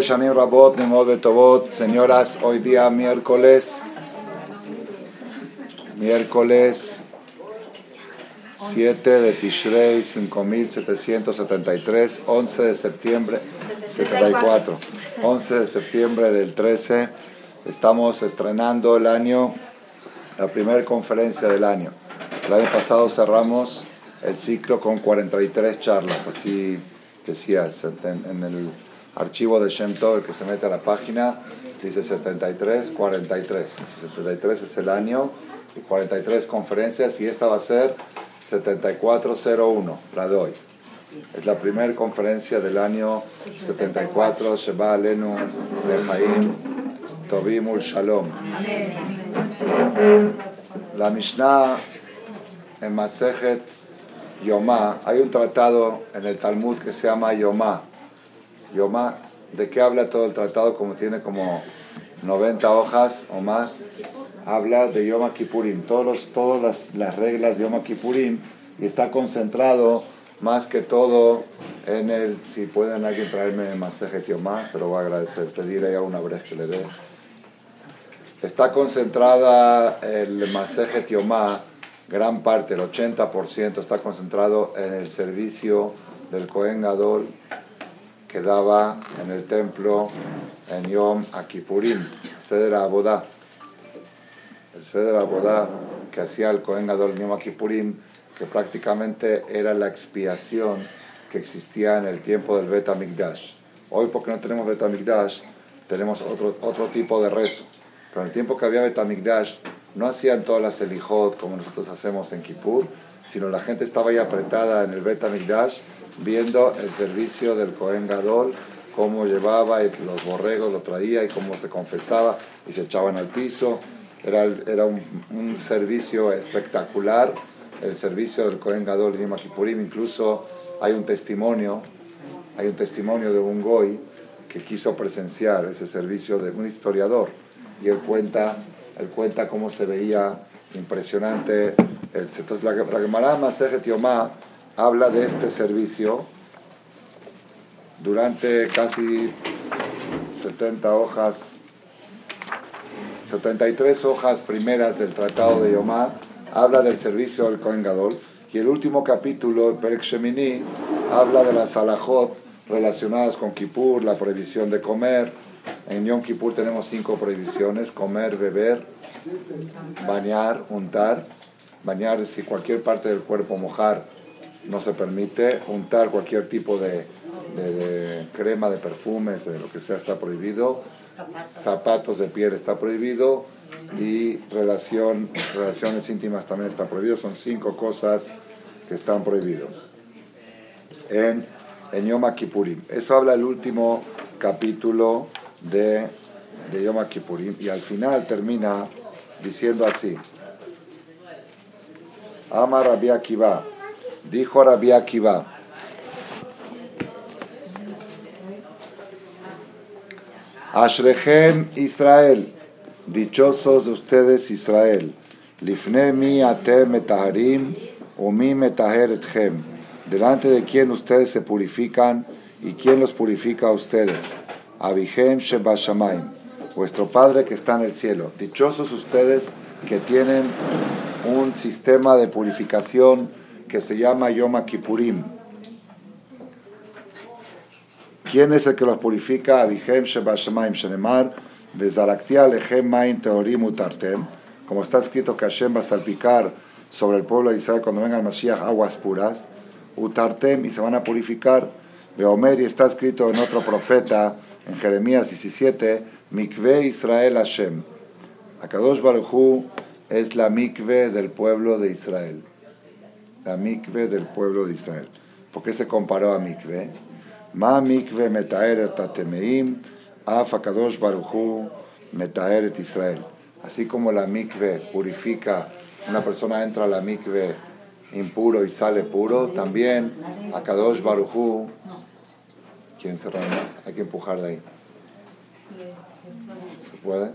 Shanim Rabot, Betovot, señoras, hoy día miércoles, miércoles 7 de Tishrei 5773, 11 de septiembre 74, 11 de septiembre del 13, estamos estrenando el año, la primera conferencia del año. El año pasado cerramos el ciclo con 43 charlas, así decía en el archivo de Shem el que se mete a la página, dice 73, 43. 73 es el año y 43 conferencias y esta va a ser 7401, la doy. Es la primera conferencia del año 74, Sheba Alenu, Lejaim, Tobimul Shalom. La Mishnah en Masejet Yomá, hay un tratado en el Talmud que se llama Yomá Yomá, ¿de qué habla todo el tratado? Como tiene como 90 hojas o más, habla de Yom Kippurim, todos todas las, las, reglas de Yom Kippurim, y está concentrado más que todo en el, si pueden alguien traerme Masejet Yomá, se lo voy a agradecer, pedirle ya una vez que le dé. Está concentrada el Masejet Yomá, gran parte, el 80% está concentrado en el servicio del Kohen Gadol que daba en el templo en Yom Akipurim, Seder Abodá. El Seder Abodá que hacía el Kohen Gadol Yom Akipurim, que prácticamente era la expiación que existía en el tiempo del Bet Amikdash. Hoy, porque no tenemos Bet Amikdash, tenemos otro, otro tipo de rezo. Pero en el tiempo que había Bet Amikdash, no hacían todas las elijot como nosotros hacemos en Kippur, sino la gente estaba ahí apretada en el Bet Amikdash viendo el servicio del Cohen Gadol, cómo llevaba los borregos, lo traía y cómo se confesaba y se echaban al piso. Era, era un, servicio espectacular, el servicio del Cohen Gadol en Kippurim. Incluso hay un testimonio, hay un testimonio de un goy que quiso presenciar ese servicio de un historiador y él cuenta, él cuenta cómo se veía impresionante. Entonces la, la Gemara Masejet Yomá habla de este servicio durante casi 70 hojas, 73 hojas primeras del Tratado de Yomá, habla del servicio del Kohen Gadol, y el último capítulo, Perek Shemini, habla de las alajot relacionadas con Kippur, la prohibición de comer. En Yom Kippur tenemos cinco prohibiciones, comer, beber, bañar, untar. Bañar es si cualquier parte del cuerpo mojar no se permite untar cualquier tipo de, crema, de perfumes, de lo que sea, está prohibido. Zapatos de piel está prohibido y relación, relaciones íntimas también está prohibido. Son cinco cosas que están prohibidas en, en Yom Kippurim. Eso habla el último capítulo de, de Yom Kippurim y al final termina diciendo así. Amar Rabbi Akiva. Dijo Rabbi Akiva, Ashrechem Israel, dichosos ustedes Israel, Lifne mi atem metaharim, o mi metaher etchem, delante de quien ustedes se purifican y quien los purifica a ustedes, Abihem Shebashamaim, vuestro Padre que está en el cielo. Dichosos ustedes que tienen un sistema de purificación que se llama Yom Kippurim. ¿Quién es el que los purifica? Abihem Shebashamaim Shenemar, Main Teorim Utartem, como está escrito que Hashem va a salpicar sobre el pueblo de Israel cuando venga el Mashiach aguas puras, Utartem, y se van a purificar. Beomer, y está escrito en otro profeta, en Jeremías 17, Mikve Israel Hashem. Akadosh Baruchu es la mikve del pueblo de Israel la mikve del pueblo de Israel. ¿Por qué se comparó a mikve? Ma mikve metaeret atemeim, af akadosh baruchu metaeret Israel. Así como la mikve purifica, una persona entra a la mikve impuro y sale puro, también akadosh baruchu, ¿quién cerrar más? Hay que empujar de ahí. ¿Se puede?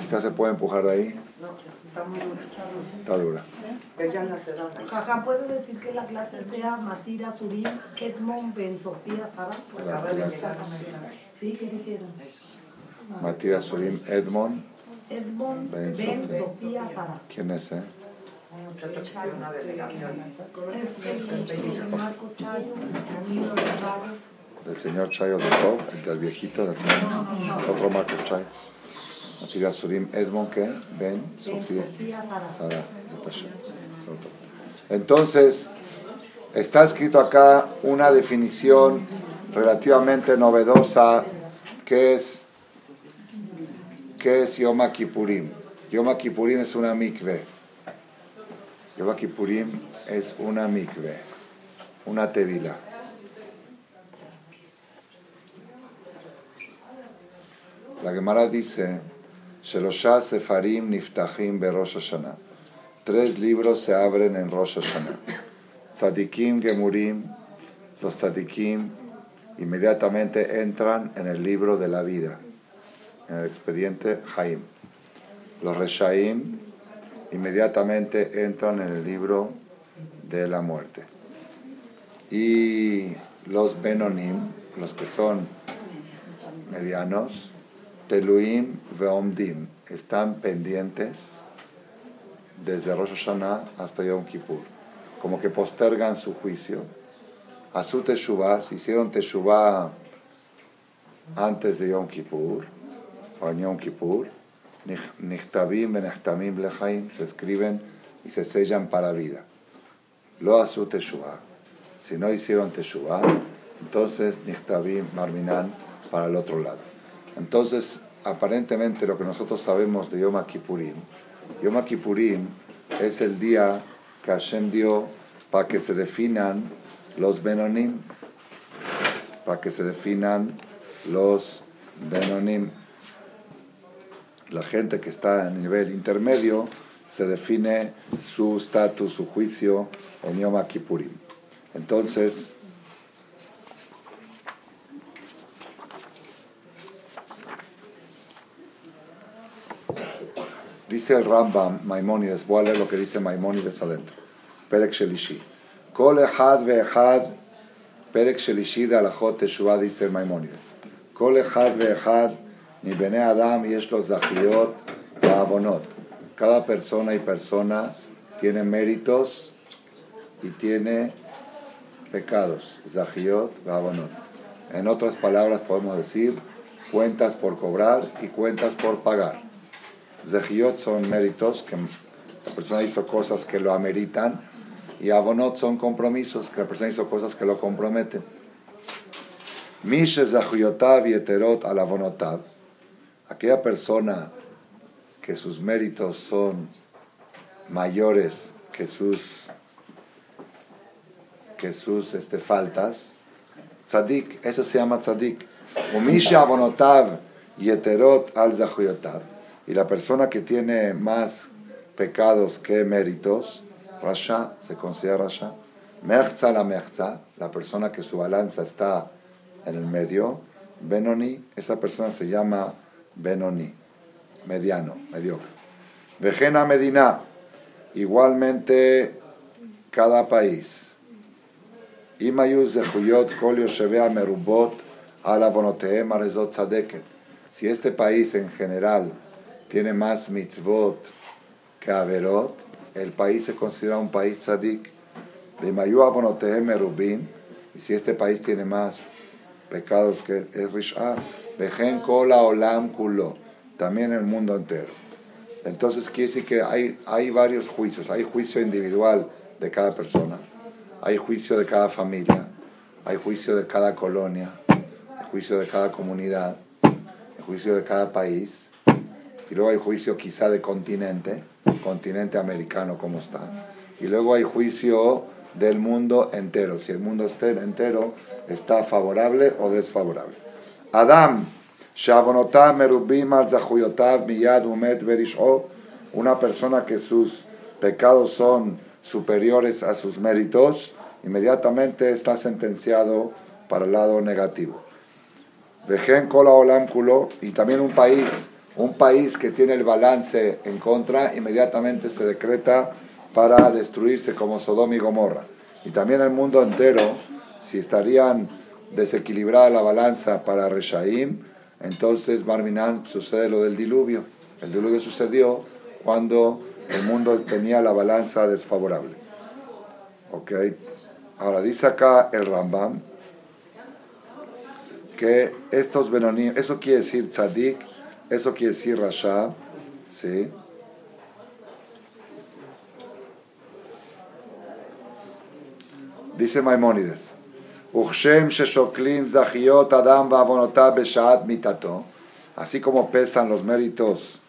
Quizás se puede empujar de ahí. No, está muy dura. Está dura. Pero ya la se da. Jaja, ¿puedo decir que la clase sea Matira Surim, Edmond, Ben Sofía, Sara? Pues La. Sí, ¿qué dijeron? Matira Surim Edmond. Edmond, Ben Ben, Sofía. Sofía, Sara. ¿Quién es, eh? Es Marco Chayo, Camilo Lozano. Del señor Chayo de Top, el del viejito, del señor. Otro Marco Chayo. Matira Surim Edmond, ¿qué? Ben Ben Sofía. Sara. Entonces, está escrito acá una definición relativamente novedosa que es, que es Yom Kippurim. Yom Kippurim es una mikve. Yom Kippurim es una mikve, una tevila. La Gemara dice, Shelosha Sefarim Niftachim Berosh Hashanah. Tres libros se abren en Rosh Hashanah. Tzadikim Gemurim, los tzadikim inmediatamente entran en el libro de la vida, en el expediente Haim. Los Reshaim inmediatamente entran en el libro de la muerte. Y los Benonim, los que son medianos, Teluim Veomdim, están pendientes desde Rosh Hashanah hasta Yom Kippur, como que postergan su juicio. A su Teshuvah, si hicieron Teshuvah antes de Yom Kippur, o en Yom Kippur, Nich- Nichtabim Benechtamim Lechaim, se escriben y se sellan para vida. Lo a su Teshuvah. Si no hicieron Teshuvah, entonces Nichtabim Marminan para el otro lado. Entonces, aparentemente lo que nosotros sabemos de Yom Kippurim, Yom Kippurim es el día que Hashem dio para que se definan los Benonim, para que se definan los Benonim. La gente que está en nivel intermedio se define su estatus, su juicio en Yom Kippurim. Entonces, Dice el Rambam, Maimónides, voy a leer lo que dice Maimónides adentro. Perek Shelishi. Kol echad ve'echad, Perek Shelishi de Alachot Teshuvah, dice Maimónides. Kol echad ve'echad, mi bene Adam yesh lo zachiot va'avonot. Cada persona y persona tiene méritos y tiene pecados. Zachiot va'avonot. En otras palabras podemos decir cuentas por cobrar y cuentas por pagar. Zehiyot son méritos, que la persona hizo cosas que lo ameritan, y abonot son compromisos, que la persona hizo cosas que lo comprometen. Mishe zahiyotav y al abonotav, aquella persona que sus méritos son mayores que sus, que sus este, faltas, tzadik, eso se llama tzadik. Umishe abonotav y eterot al zahiyotav y la persona que tiene más pecados que méritos, Rasha, se considera Rasha. Mechza la Mechza, la persona que su balanza está en el medio. Benoni, esa persona se llama Benoni, mediano, mediocre. Vejena Medina, igualmente cada país. Imayuz de Huyot, Kolio Shevea Merubot, Alabonotehem Arezot Tzadeket. Si este país en general tiene más mitzvot que averot, el país se considera un país tzadik. Y si este país tiene más pecados que es rish'ah, vejen kola olam kulo, también el mundo entero. Entonces quiere decir que hay, hay varios juicios, hay juicio individual de cada persona, hay juicio de cada familia, hay juicio de cada colonia, hay juicio de cada comunidad, hay juicio de cada país, y luego hay juicio quizá de continente, continente americano como está, y luego hay juicio del mundo entero, si el mundo entero está favorable o desfavorable. Adam, una persona que sus pecados son superiores a sus méritos, inmediatamente está sentenciado para el lado negativo. Vejen kola olam y también un país Un país que tiene el balance en contra, inmediatamente se decreta para destruirse como Sodoma y Gomorra. Y también el mundo entero, si estarían desequilibrada la balanza para Reshaim, entonces Barminan sucede lo del diluvio. El diluvio sucedió cuando el mundo tenía la balanza desfavorable. ¿Ok? Ahora dice acá el Rambam que estos Benonim, eso quiere decir tzadik, eso quiere decir rasha, ¿sí? Dice Maimónides, Así como pesan los méritos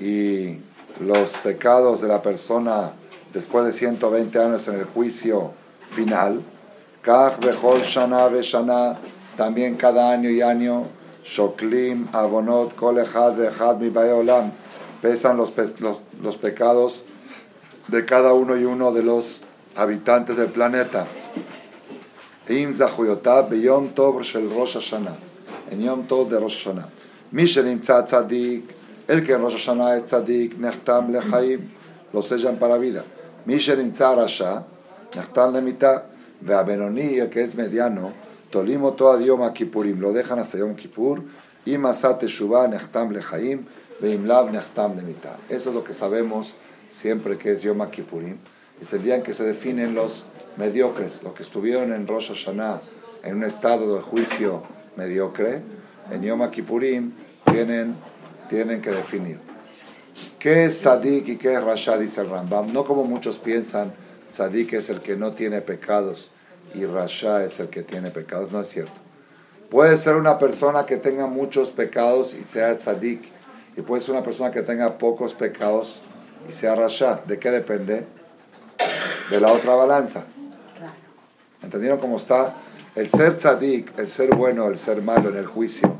y los pecados de la persona después de 120 años en el juicio final, también cada año y año, Shoklim, Abonot, Kolehad, Vehad, Olam, pesan los, los, los pecados de cada uno y uno de los habitantes del planeta. En Yom Tov de Rosh Hashanah. Mishelim Tzadik, el que en Rosh Hashanah es Tzadik, Nechtam Lechaim, lo sellan para vida. Mishelim Tzarasha, Nechtam Lemita, Veabenoni, el que es mediano, Tolimo toda Yom Kippurim, lo dejan hasta Yom Kippur, y Masat Teshuvah, Nechtam Lechaim, Veimlav Nechtam Lemita. Eso es lo que sabemos siempre que es Yom Kippurim. Es el día en que se definen los mediocres, los que estuvieron en Rosh Hashanah en un estado de juicio mediocre, en Yom Kippurim tienen, tienen que definir. ¿Qué es Sadik y qué es Rasha? Dice el Rambam. No como muchos piensan, Sadik es el que no tiene pecados y Rasha es el que tiene pecados. No es cierto. Puede ser una persona que tenga muchos pecados y sea Sadik. Y puede ser una persona que tenga pocos pecados y sea Rasha. ¿De qué depende? De la otra balanza. ¿Entendieron cómo está? El ser tzadik, el ser bueno, el ser malo en el juicio,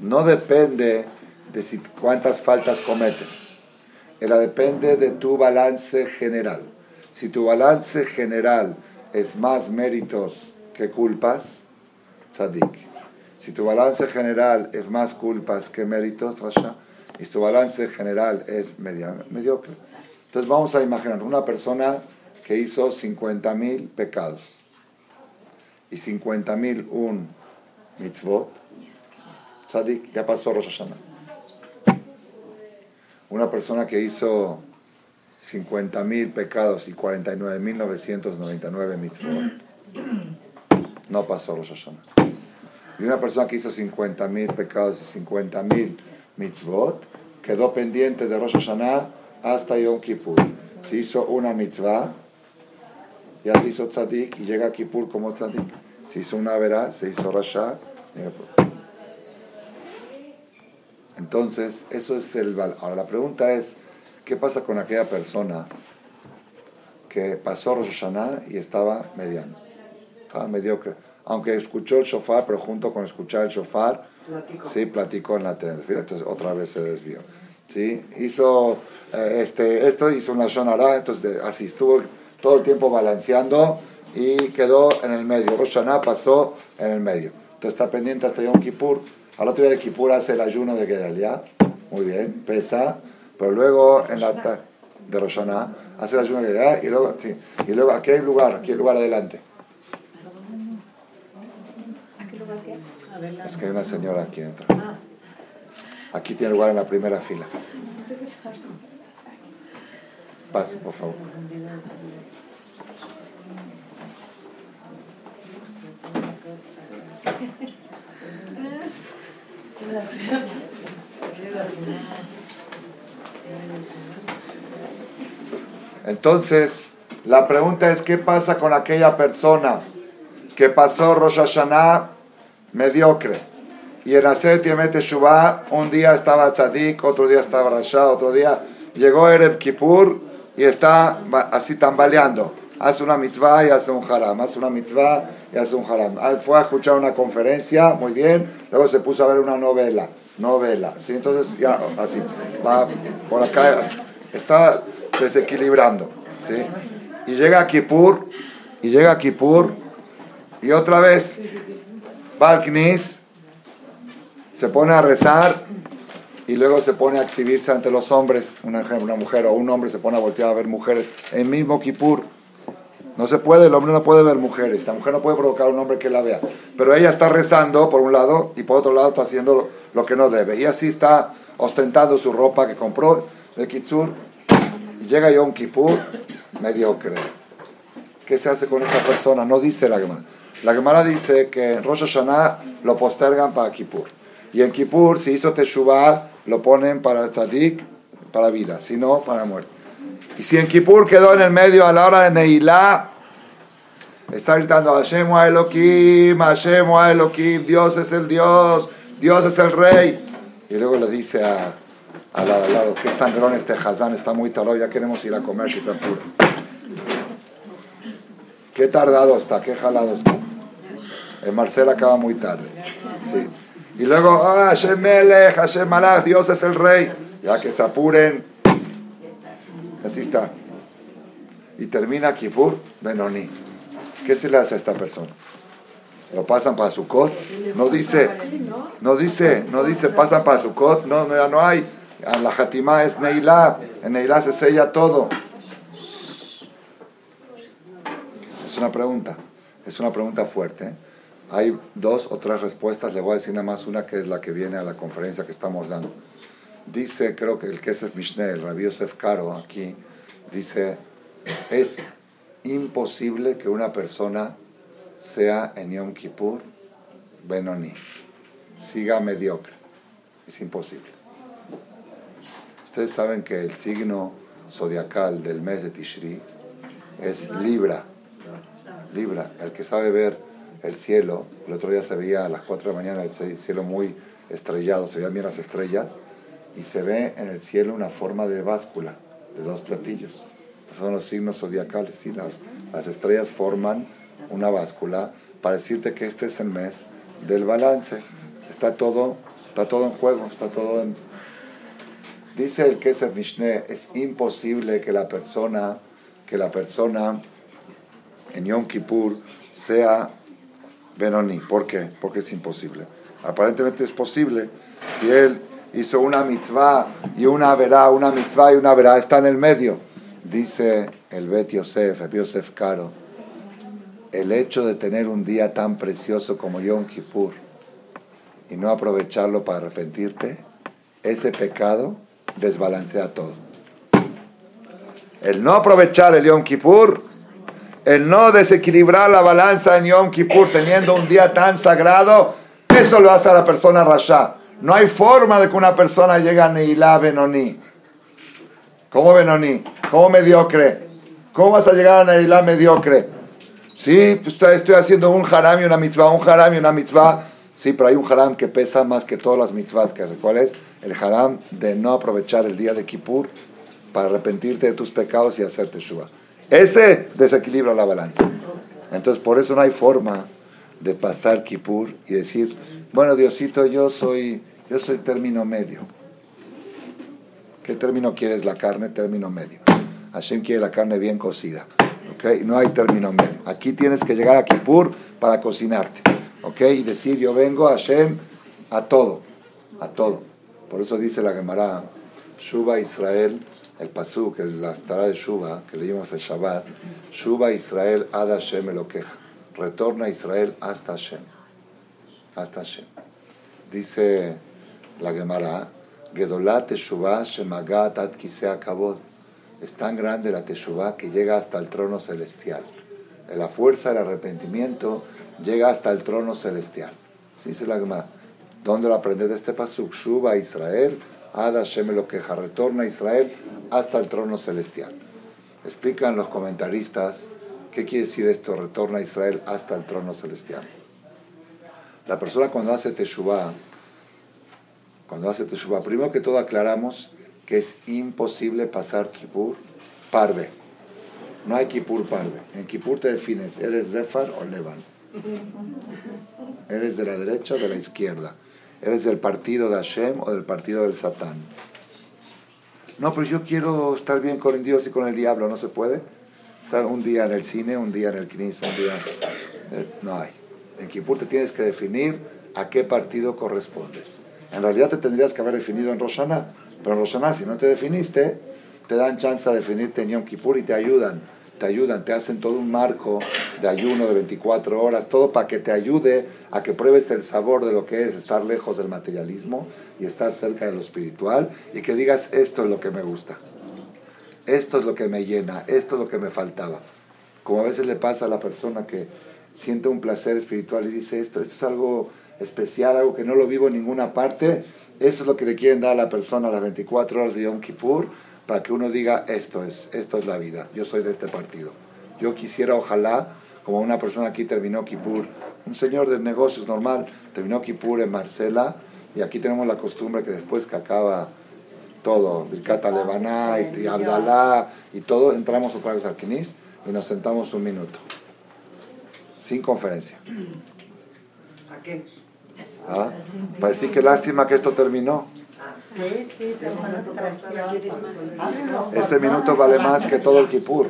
no depende de si, cuántas faltas cometes. Ella depende de tu balance general. Si tu balance general es más méritos que culpas, tzadik. Si tu balance general es más culpas que méritos, rasha. Y tu balance general es mediocre. Entonces vamos a imaginar una persona que hizo 50.000 pecados y 50.000 un mitzvot, tzadik, ya pasó Rosh. Una persona que hizo 50.000 pecados y 49.999 mitzvot, no pasó Rosh Hashanah. Y una persona que hizo 50.000 pecados y 50.000 mitzvot, quedó pendiente de Rosh Hashanah hasta Yom Kippur. Se hizo una mitzvah, ya se hizo tzadik y llega a Kippur como tzadik. Se hizo una verá, se hizo rasha. Entonces, eso es el Ahora, la pregunta es, ¿qué pasa con aquella persona que pasó Rosh Hashanah y estaba mediano? Estaba mediocre. Aunque escuchó el shofar, pero junto con escuchar el shofar, sí, platicó en la tele. Entonces, otra vez se desvió. ¿Sí? Hizo eh, este, esto, hizo una shonara, entonces así estuvo todo el tiempo balanceando y quedó en el medio. Rosh pasó en el medio. Entonces está pendiente hasta Yom Kippur. Al otro día de Kippur hace el ayuno de Gedalia. Muy bien, pesa. Pero luego en la de Rosh hace el ayuno de y luego, sí. y luego aquí hay lugar, aquí hay lugar adelante. Es que hay una señora aquí dentro. Aquí tiene lugar en la primera fila. Pase, por favor. Entonces, la pregunta es, ¿qué pasa con aquella persona que pasó Rosh Hashanah mediocre? Y en hacer Tiemete Shubá, un día estaba Tzadik, otro día estaba Rasha, otro día llegó Erev Kippur y está así tambaleando hace una mitzvah y hace un haram, hace una mitzvah y hace un haram. Ah, fue a escuchar una conferencia, muy bien, luego se puso a ver una novela, novela, ¿sí? Entonces ya, así, va por acá, está desequilibrando, ¿sí? Y llega a Kippur, y llega a Kippur, y otra vez va se pone a rezar, y luego se pone a exhibirse ante los hombres, una, una mujer o un hombre se pone a voltear a ver mujeres, en mismo Kippur. No se puede, el hombre no puede ver mujeres, la mujer no puede provocar a un hombre que la vea. Pero ella está rezando por un lado y por otro lado está haciendo lo, que no debe. Y así está ostentando su ropa que compró de Kitsur. Y llega Yom Kippur, mediocre. ¿Qué se hace con esta persona? No dice la Gemara. La Gemara dice que en Rosh Hashanah lo postergan para Kippur. Y en Kippur, si hizo Teshuvah, lo ponen para el Tzadik, para vida, si no, para muerte. Y si en Kippur quedó en el medio a la hora de Neilá, está gritando Hashem Elohim, Hashem Elohim, Dios es el Dios, Dios es el Rey. Y luego le dice a, al lado, al lado, qué sangrón este Hazán, está muy tarado, ya queremos ir a comer, que. Qué tardado está, qué jalado está. El Marcel acaba muy tarde. Sí. Y luego, ah, Hashem Melech, Dios es el Rey. Ya que se apuren. Así está. Y termina Kippur, Benoni. ¿Qué se le hace a esta persona? ¿Lo pasan para su cot? No dice, no dice, no dice, pasan para su cot. No, no, ya no hay. La Hatimá es Neilá. En Neilá se sella todo. Es una pregunta. Es una pregunta fuerte. ¿eh? Hay dos o tres respuestas. Le voy a decir nada más una que es la que viene a la conferencia que estamos dando. Dice, creo que el Kesef Mishneh, el Rabbi Yosef Karo, aquí, dice, es imposible que una persona sea en Yom Kippur Benoni, siga mediocre. Es imposible. Ustedes saben que el signo zodiacal del mes de Tishri es Libra. Libra, el que sabe ver el cielo, el otro día se veía a las 4 de la mañana el cielo muy estrellado, se veían bien las estrellas y se ve en el cielo una forma de báscula, de dos platillos. Son los signos zodiacales y las, las estrellas forman una báscula para decirte que este es el mes del balance. Está todo, está todo en juego, está todo. Dice el Kesef Mishneh, es imposible que la persona, que la persona en Yom Kippur sea Benoni. ¿Por qué? Porque es imposible. Aparentemente es posible si él hizo una mitzvah y una verá, una mitzvah y una verá, está en el medio. Dice el Bet Yosef, el Yosef Caro, el hecho de tener un día tan precioso como Yom Kippur y no aprovecharlo para arrepentirte, ese pecado desbalancea todo. El no aprovechar el Yom Kippur, el no desequilibrar la balanza en Yom Kippur teniendo un día tan sagrado, eso lo hace a la persona rasha. No hay forma de que una persona llegue a Neilá Benoni. ¿Cómo Benoni? ¿Cómo mediocre? ¿Cómo vas a llegar a Neilá mediocre? Sí, pues estoy haciendo un haram y una mitzvah, un haram y una mitzvah. Sí, pero hay un haram que pesa más que todas las mitzvahs que hace. ¿Cuál es? El haram de no aprovechar el día de Kippur para arrepentirte de tus pecados y hacerte shua. Ese desequilibra la balanza. Entonces, por eso no hay forma de pasar Kippur y decir, bueno, Diosito, yo soy yo soy término medio. ¿Qué término quieres la carne? Término medio. Hashem quiere la carne bien cocida. ¿Ok? No hay término medio. Aquí tienes que llegar a Kippur para cocinarte. ¿Ok? Y decir, yo vengo a Hashem a todo. A todo. Por eso dice la Gemara, Shuba Israel, el pasuk, el Haftarah de Shuba, que leímos el Shabbat, Shuba Israel ad Hashem queja. Retorna Israel hasta Hashem. Hasta Hashem. Dice la Gemara, Gedolat Teshuvah Shemagat Ad Kisea Kabod. Es tan grande la Teshuvah que llega hasta el trono celestial. La fuerza del arrepentimiento llega hasta el trono celestial. Así dice la Gemara. ¿Dónde lo aprendes de este pasuk? Shuba Israel, Ad Hashem lo queja. Retorna Israel hasta el trono celestial. Explican los comentaristas qué quiere decir esto, retorna Israel hasta el trono celestial. La persona cuando hace Teshuvah cuando hace Teshuvah. Primero que todo aclaramos que es imposible pasar Kippur parve. No hay Kippur parve. En Kippur te defines, ¿eres Zefar o Levan? ¿Eres de la derecha o de la izquierda? ¿Eres del partido de Hashem o del partido del Satán? No, pero yo quiero estar bien con Dios y con el diablo, ¿no se puede? Estar un día en el cine, un día en el Knis, un día... Eh, no hay. En Kippur te tienes que definir a qué partido correspondes. En realidad te tendrías que haber definido en Roshaná. Pero en Roshaná, si no te definiste, te dan chance de definirte en Yom Kippur y te ayudan. Te ayudan, te hacen todo un marco de ayuno de 24 horas, todo para que te ayude a que pruebes el sabor de lo que es estar lejos del materialismo y estar cerca de lo espiritual y que digas, esto es lo que me gusta, esto es lo que me llena, esto es lo que me faltaba. Como a veces le pasa a la persona que siente un placer espiritual y dice, esto, esto es algo especial, algo que no lo vivo en ninguna parte, eso es lo que le quieren dar a la persona a las 24 horas de Yom Kippur para que uno diga, esto es, esto es la vida, yo soy de este partido. Yo quisiera, ojalá, como una persona aquí terminó Kippur, un señor de negocios normal, terminó Kippur en Marcela, y aquí tenemos la costumbre que después que acaba todo, Birkata Levaná y, y Abdalá y todo, entramos otra vez al Kinis y nos sentamos un minuto, sin conferencia. ¿A qué? ¿Ah? Para decir que lástima que esto terminó. Ese minuto vale más que todo el Kippur.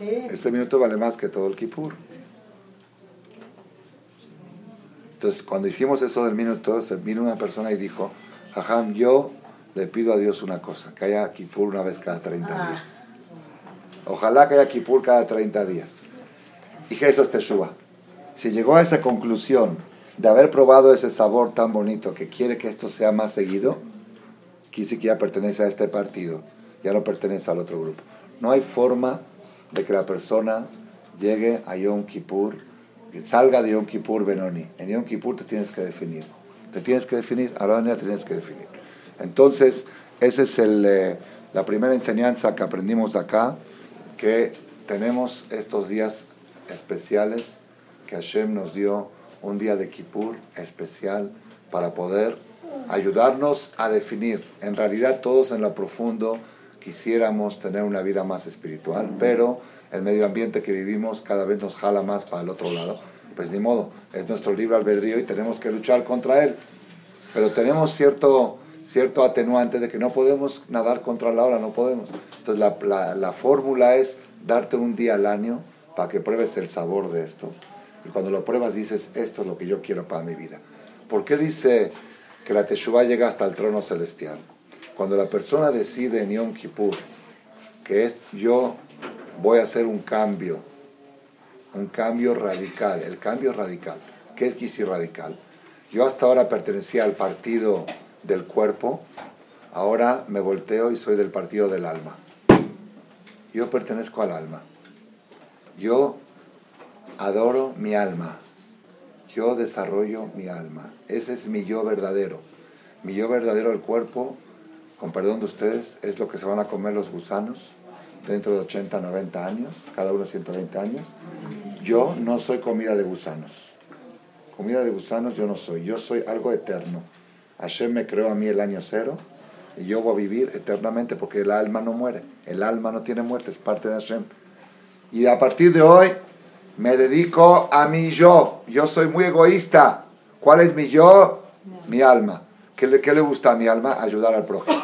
Ese minuto vale más que todo el Kippur. Entonces, cuando hicimos eso del minuto, se vino una persona y dijo, Jajam, yo le pido a Dios una cosa, que haya Kippur una vez cada 30 días. Ojalá que haya Kippur cada 30 días. Y Jesús te suba. Si llegó a esa conclusión de haber probado ese sabor tan bonito que quiere que esto sea más seguido, quise que ya pertenece a este partido, ya no pertenece al otro grupo. No hay forma de que la persona llegue a Yom Kippur, que salga de Yom Kippur Benoni. En Yom Kippur te tienes que definir. Te tienes que definir, a la manera te tienes que definir. Entonces, esa es el, eh, la primera enseñanza que aprendimos acá, que tenemos estos días especiales que Hashem nos dio un día de Kippur especial para poder ayudarnos a definir. En realidad todos en lo profundo quisiéramos tener una vida más espiritual, pero el medio ambiente que vivimos cada vez nos jala más para el otro lado. Pues ni modo, es nuestro libre albedrío y tenemos que luchar contra él. Pero tenemos cierto, cierto atenuante de que no podemos nadar contra la ola, no podemos. Entonces la, la, la fórmula es darte un día al año para que pruebes el sabor de esto. Y cuando lo pruebas dices, esto es lo que yo quiero para mi vida. ¿Por qué dice que la Teshuvah llega hasta el trono celestial? Cuando la persona decide en Yom Kippur que es, yo voy a hacer un cambio, un cambio radical, el cambio radical. ¿Qué es Kisi radical? Yo hasta ahora pertenecía al partido del cuerpo, ahora me volteo y soy del partido del alma. Yo pertenezco al alma. Yo adoro mi alma. Yo desarrollo mi alma. Ese es mi yo verdadero. Mi yo verdadero, el cuerpo, con perdón de ustedes, es lo que se van a comer los gusanos dentro de 80, 90 años, cada uno 120 años. Yo no soy comida de gusanos. Comida de gusanos yo no soy. Yo soy algo eterno. Hashem me creó a mí el año cero y yo voy a vivir eternamente porque el alma no muere. El alma no tiene muerte, es parte de Hashem. Y a partir de hoy me dedico a mi yo. Yo soy muy egoísta. ¿Cuál es mi yo? Mi alma. ¿Qué le, qué le gusta a mi alma? Ayudar al prójimo.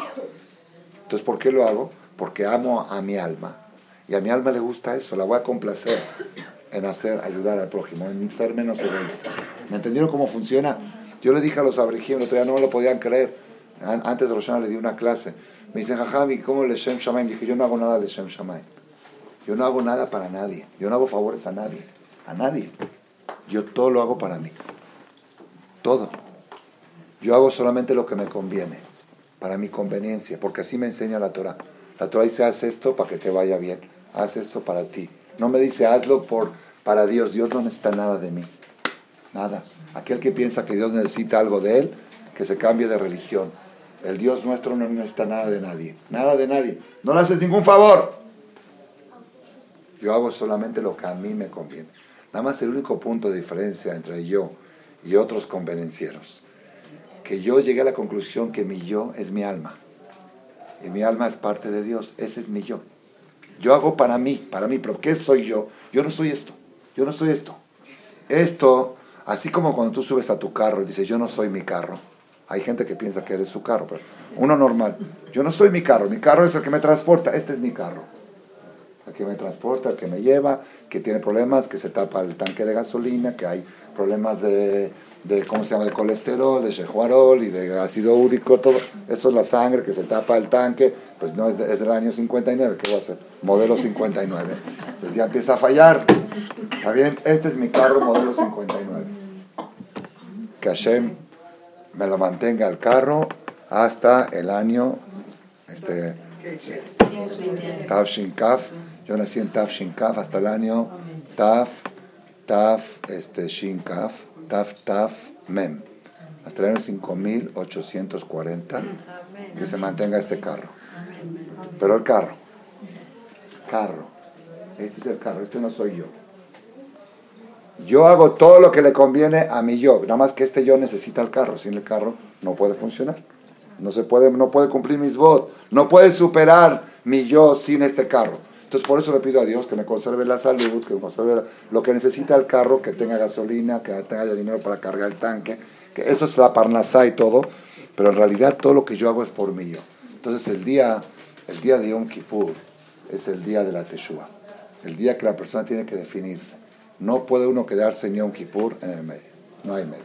Entonces, ¿por qué lo hago? Porque amo a mi alma. Y a mi alma le gusta eso. La voy a complacer en hacer, ayudar al prójimo, en ser menos egoísta. ¿Me entendieron cómo funciona? Yo le dije a los abrejíes, el otro día no me lo podían creer. Antes de Roshana le di una clase. Me dicen, Jajami, ¿cómo le Shem Shamaim? Dije, yo no hago nada de Shem Shamaim. Yo no hago nada para nadie. Yo no hago favores a nadie. A nadie. Yo todo lo hago para mí. Todo. Yo hago solamente lo que me conviene. Para mi conveniencia. Porque así me enseña la Torah. La Torah dice, haz esto para que te vaya bien. Haz esto para ti. No me dice, hazlo por, para Dios. Dios no necesita nada de mí. Nada. Aquel que piensa que Dios necesita algo de él, que se cambie de religión. El Dios nuestro no necesita nada de nadie. Nada de nadie. No le haces ningún favor. Yo hago solamente lo que a mí me conviene. Nada más el único punto de diferencia entre yo y otros convenencieros. Que yo llegué a la conclusión que mi yo es mi alma. Y mi alma es parte de Dios. Ese es mi yo. Yo hago para mí, para mí. Pero ¿qué soy yo? Yo no soy esto. Yo no soy esto. Esto, así como cuando tú subes a tu carro y dices, yo no soy mi carro. Hay gente que piensa que eres su carro, pero uno normal. Yo no soy mi carro. Mi carro es el que me transporta. Este es mi carro. Que me transporta, que me lleva, que tiene problemas, que se tapa el tanque de gasolina, que hay problemas de, de ¿cómo se llama?, de colesterol, de shehuarol y de ácido úrico, todo. Eso es la sangre que se tapa el tanque, pues no es, es del año 59, ¿qué va a ser? Modelo 59. Pues ya empieza a fallar. ¿Está bien? Este es mi carro modelo 59. Que Hashem me lo mantenga el carro hasta el año este, Taf Kaf. Yo nací en Taf Kaf hasta el año Taf, Taf, este, Shin Kaf, Taf, Taf, Mem. Hasta el año 5840 que se mantenga este carro. Pero el carro, carro, este es el carro, este no soy yo. Yo hago todo lo que le conviene a mi yo, nada más que este yo necesita el carro, sin el carro no puede funcionar. No se puede, no puede cumplir mis votos, no puede superar mi yo sin este carro. Entonces por eso le pido a Dios que me conserve la salud, que me conserve lo que necesita el carro, que tenga gasolina, que tenga dinero para cargar el tanque, que eso es la parnasá y todo, pero en realidad todo lo que yo hago es por mí yo. Entonces el día, el día de Yom Kippur es el día de la Teshua, el día que la persona tiene que definirse. No puede uno quedarse en Yom Kippur en el medio, no hay medio.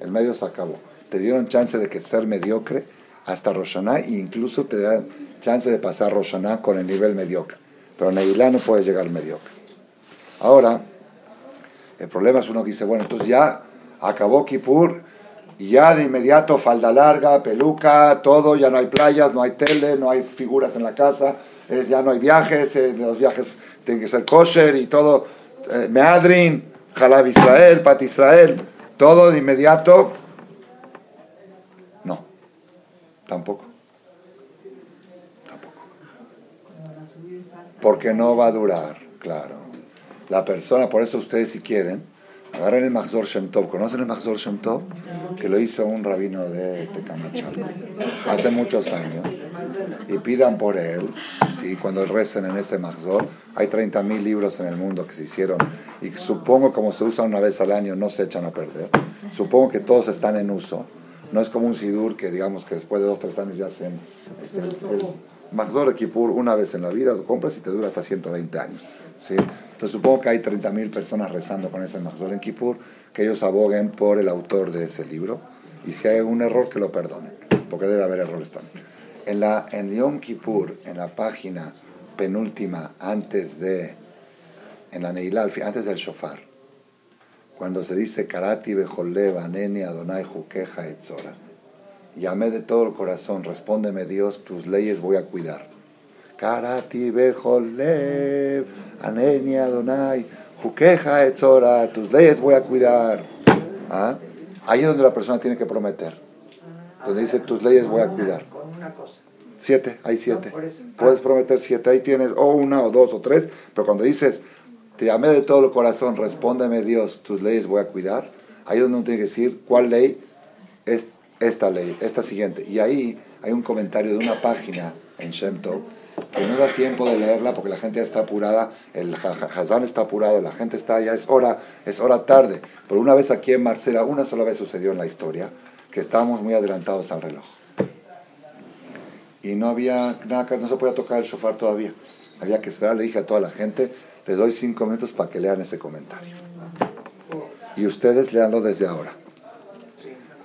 El medio se acabó te dieron chance de ser mediocre hasta Roshaná e incluso te dan chance de pasar Roshaná con el nivel mediocre. Pero Neilá no puedes llegar mediocre. Ahora, el problema es uno que dice, bueno, entonces ya acabó Kippur y ya de inmediato falda larga, peluca, todo, ya no hay playas, no hay tele, no hay figuras en la casa, ya no hay viajes, eh, los viajes tienen que ser kosher y todo, eh, Meadrin, Jalab Israel, Pat Israel, todo de inmediato Tampoco. Tampoco. Porque no va a durar, claro. La persona, por eso ustedes si quieren, agarren el Mahzor Shem Tov. ¿Conocen el Mahzor Shem Tov? Que lo hizo un rabino de Tecamachalco hace muchos años. Y pidan por él, ¿sí? cuando recen en ese Mahzor. Hay 30.000 libros en el mundo que se hicieron. Y supongo, como se usan una vez al año, no se echan a perder. Supongo que todos están en uso. No es como un Sidur que digamos que después de dos o tres años ya hacen este, el, Maxor Kippur una vez en la vida, lo compras y te dura hasta 120 años. ¿sí? Entonces supongo que hay 30.000 personas rezando con ese Maxor en Kippur, que ellos aboguen por el autor de ese libro. Y si hay un error, que lo perdonen, porque debe haber errores también. En, la, en Yom Kippur, en la página penúltima, antes de, en la Neilal, antes del Shofar, cuando se dice Karati Bejoleva, Neni Adonai Juqueja Etzora. Llamé de todo el corazón, respóndeme Dios, tus leyes voy a cuidar. Karati Bejolev, Aneni Adonai Juqueja Etzora, tus leyes voy a cuidar. ¿Ah? Ahí es donde la persona tiene que prometer. Donde dice tus leyes voy a cuidar. Siete, hay siete. Puedes prometer siete, ahí tienes o una o dos o tres, pero cuando dices te llamé de todo el corazón, respóndeme Dios, tus leyes voy a cuidar. Ahí es donde uno tiene que decir cuál ley es esta ley, esta siguiente. Y ahí hay un comentario de una página en Shem que no da tiempo de leerla porque la gente ya está apurada, el Hazán está apurado, la gente está, ya es hora, es hora tarde. Pero una vez aquí en Marcela, una sola vez sucedió en la historia, que estábamos muy adelantados al reloj. Y no había nada, no se podía tocar el shofar todavía. Había que esperar, le dije a toda la gente, les doy cinco minutos para que lean ese comentario. Y ustedes leanlo desde ahora.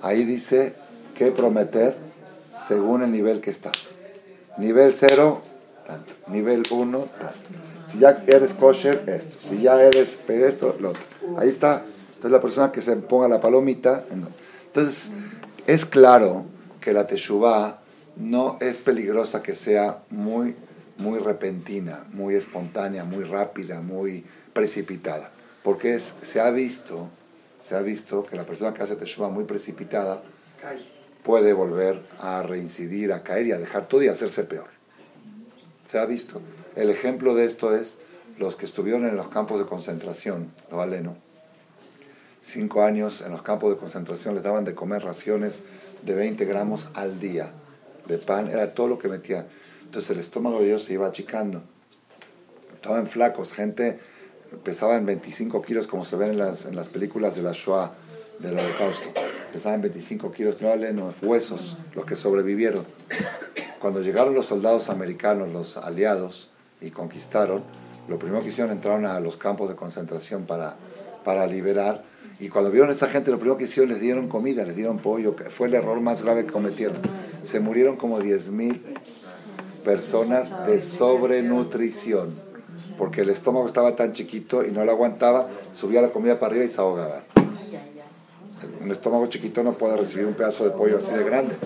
Ahí dice que prometer según el nivel que estás. Nivel cero, tanto. Nivel uno, tanto. Si ya eres kosher, esto. Si ya eres esto, lo otro. Ahí está. Entonces la persona que se ponga la palomita. Entonces, es claro que la teshuva no es peligrosa que sea muy muy repentina, muy espontánea, muy rápida, muy precipitada. Porque es, se, ha visto, se ha visto que la persona que hace teshuva muy precipitada puede volver a reincidir, a caer y a dejar todo y hacerse peor. Se ha visto. El ejemplo de esto es los que estuvieron en los campos de concentración, lo valeno. Cinco años en los campos de concentración les daban de comer raciones de 20 gramos al día de pan, era todo lo que metían. Entonces el estómago de ellos se iba achicando. Estaban flacos, gente pesaba en 25 kilos como se ven en las, en las películas de la Shoah, del holocausto. Pesaban 25 kilos, no los huesos, los que sobrevivieron. Cuando llegaron los soldados americanos, los aliados, y conquistaron, lo primero que hicieron entraron a los campos de concentración para, para liberar. Y cuando vieron a esta gente, lo primero que hicieron les dieron comida, les dieron pollo. que Fue el error más grave que cometieron. Se murieron como 10.000 personas de sobrenutrición. Porque el estómago estaba tan chiquito y no lo aguantaba, subía la comida para arriba y se ahogaba. Un estómago chiquito no puede recibir un pedazo de pollo así de grande.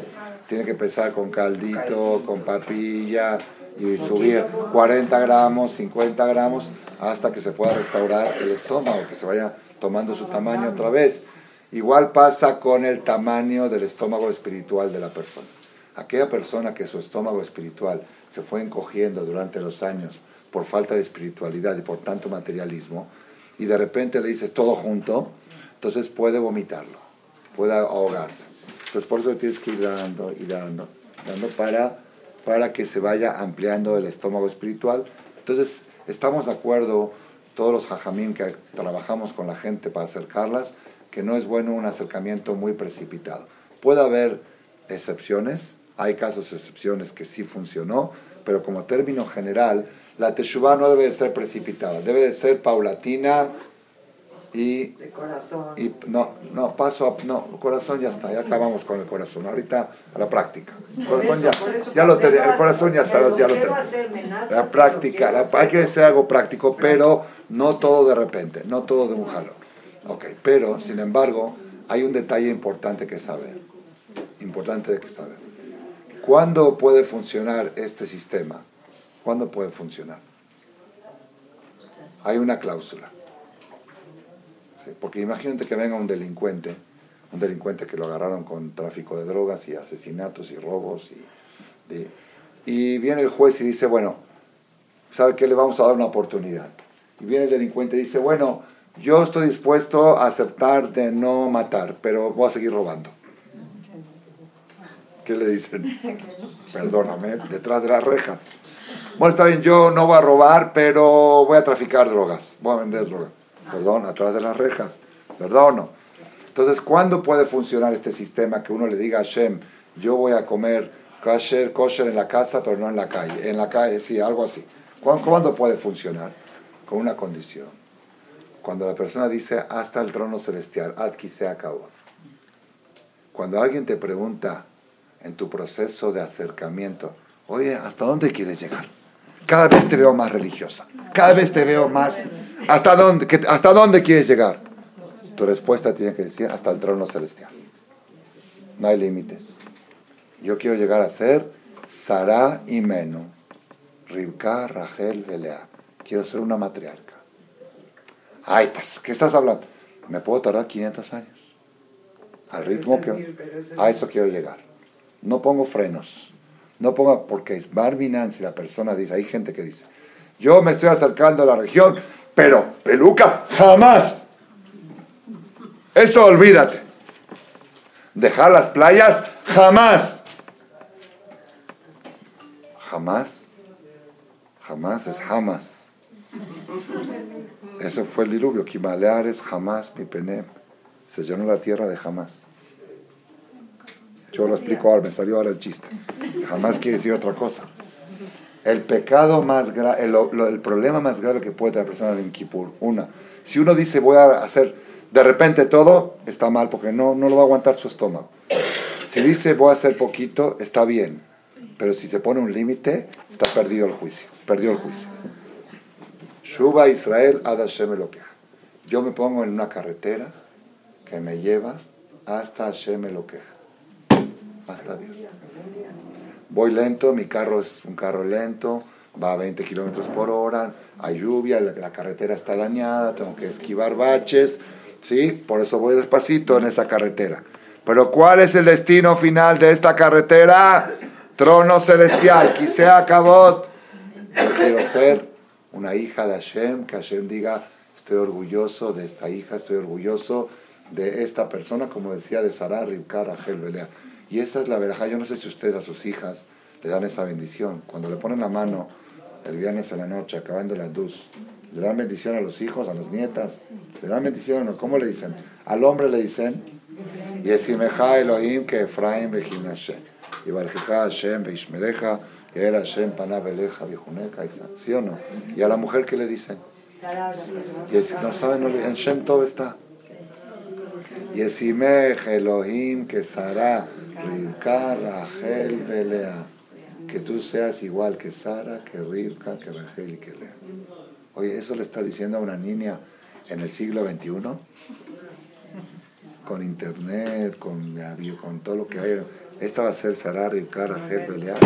Tiene que empezar con caldito, con papilla y subir 40 gramos, 50 gramos hasta que se pueda restaurar el estómago, que se vaya tomando su tamaño otra vez. Igual pasa con el tamaño del estómago espiritual de la persona. Aquella persona que su estómago espiritual se fue encogiendo durante los años por falta de espiritualidad y por tanto materialismo, y de repente le dices todo junto, entonces puede vomitarlo, puede ahogarse. Entonces por eso tienes que ir dando y dando, dando para, para que se vaya ampliando el estómago espiritual. Entonces estamos de acuerdo, todos los jajamín que trabajamos con la gente para acercarlas, que no es bueno un acercamiento muy precipitado. Puede haber excepciones, hay casos excepciones que sí funcionó, pero como término general, la teshuva no debe de ser precipitada, debe de ser paulatina y... De corazón. Y no, no, paso a... No, corazón ya está, ya acabamos con el corazón. Ahorita a la práctica. El corazón ya, eso, ya lo tenía, el corazón ya está, ya lo menadas, La práctica, la- hay que hacer. algo práctico, pero no todo de repente, no todo de un jalón. Ok, pero sin embargo, hay un detalle importante que saber. Importante que saber. ¿Cuándo puede funcionar este sistema? ¿Cuándo puede funcionar? Hay una cláusula. Sí, porque imagínate que venga un delincuente, un delincuente que lo agarraron con tráfico de drogas y asesinatos y robos y, y- y viene el juez y dice, bueno, ¿sabe qué? Le vamos a dar una oportunidad. Y viene el delincuente y dice, bueno, yo estoy dispuesto a aceptar de no matar, pero voy a seguir robando. ¿Qué le dicen? Perdóname, detrás de las rejas. Bueno, está bien, yo no voy a robar, pero voy a traficar drogas, voy a vender drogas. Perdón, atrás de las rejas. Perdono. Entonces, ¿cuándo puede funcionar este sistema que uno le diga a Hashem, yo voy a comer kosher, kosher en la casa, pero no en la calle? En la calle, sí, algo así. ¿Cuándo, puede funcionar? Con una condición. Cuando la persona dice, hasta el trono celestial, adki se acabó. Cuando alguien te pregunta en tu proceso de acercamiento, oye, ¿hasta dónde quieres llegar? Cada vez te veo más religiosa, cada vez te veo más... ¿Hasta dónde, que- ¿Hasta dónde quieres llegar? Tu respuesta tiene que decir hasta el trono celestial. No hay límites. Yo quiero llegar a ser Sara y Meno, Ribka, Rachel, Belea. Quiero ser una matriarca. Ay, pues, ¿qué estás hablando? Me puedo tardar 500 años. Al ritmo que... A eso quiero llegar. No pongo frenos. No pongo, porque es Barminan, si la persona dice, hay gente que dice, yo me estoy acercando a la región, pero peluca, jamás. Eso olvídate. Dejar las playas, jamás. Jamás. Jamás es jamás. Eso fue el diluvio. Kimaleares, jamás, mi penem. Se llenó la tierra de jamás. Yo lo explico ahora, me salió ahora el chiste. Jamás quiere decir otra cosa. El pecado más grave, el, problema más grave que puede tener la persona en Kippur, una, si uno dice voy a hacer de repente todo, está mal porque no, no lo va a aguantar su estómago. Si dice voy a hacer poquito, está bien. Pero si se pone un límite, está perdido el juicio. Perdió el juicio. Shuba Israel ad Hashem Elokeja. Yo me pongo en una carretera que me lleva hasta Hashem Elokeja. Hasta Dios. Voy lento, mi carro es un carro lento, va a 20 kilómetros por hora, hay lluvia, la, carretera está dañada, tengo que esquivar baches, ¿sí? Por eso voy despacito en esa carretera. Pero ¿cuál es el destino final de esta carretera? Trono celestial, quise acabó. Yo quiero ser una hija de Hashem, que Hashem diga, estoy orgulloso de esta hija, estoy orgulloso de esta persona, como decía de Sarah, Rachel, Belea. Y esa es la verajá. Yo no sé si ustedes a sus hijas le dan esa bendición. Cuando le ponen la mano el viernes en la noche, acabando la luz, le dan bendición a los hijos, a las nietas. Le dan bendición, ¿no? ¿cómo le dicen? Al hombre le dicen, Yesimeja Elohim que Efraim Bejinashe. Y Barjeja Hashem Beishmereja, que era Shem Panabeleja Vijuneca, ¿sí o no? Y a la mujer que le dicen, y es, no saben, en Shem todo está. Y es Elohim que Sara, Rivka, Rachel, Belea. Que tú seas igual que Sara, que Rivka, que Rachel y que Lea. Oye, ¿eso le está diciendo a una niña en el siglo XXI? Con internet, con, con todo lo que hay. Esta va a ser Sara, Rivka, Rachel, Belea.